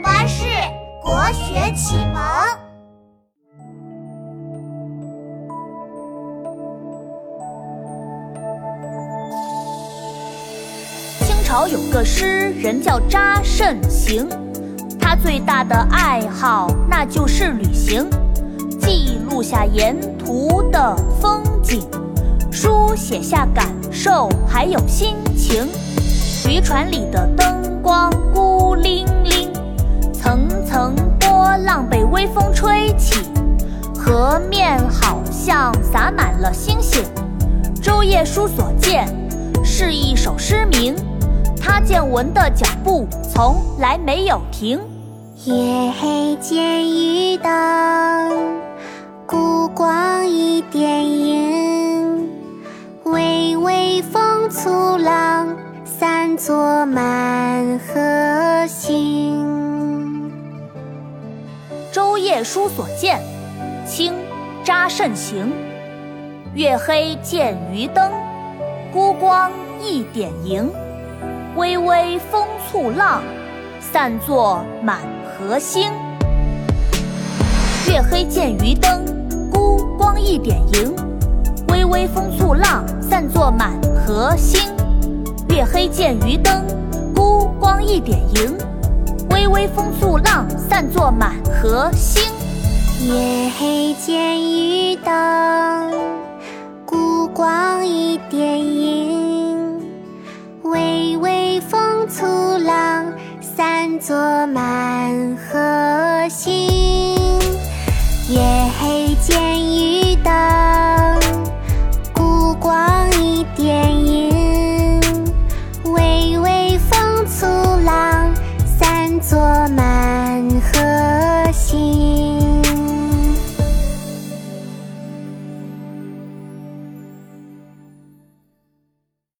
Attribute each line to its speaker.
Speaker 1: 巴士国学启蒙。
Speaker 2: 清朝有个诗人叫查慎行，他最大的爱好那就是旅行，记录下沿途的风景，书写下感受还有心情。渔船里的灯微风吹起，河面好像洒满了星星。舟夜书所见是一首诗名，他见闻的脚步从来没有停。
Speaker 3: 夜黑见渔灯，孤光一点萤，微微风簇浪。散作满河星。
Speaker 2: 舟夜书所见，清·查慎行。月黑见渔灯，孤光一点萤。微微风簇浪，散作满河星。月黑见渔灯，孤光一点萤。微微风簇浪，散作满河星。月黑见渔灯，孤光一点萤。微风簇浪，散作满河星。
Speaker 3: 夜黑见渔灯，孤光一点萤。微微风簇浪，散作满河坐满河星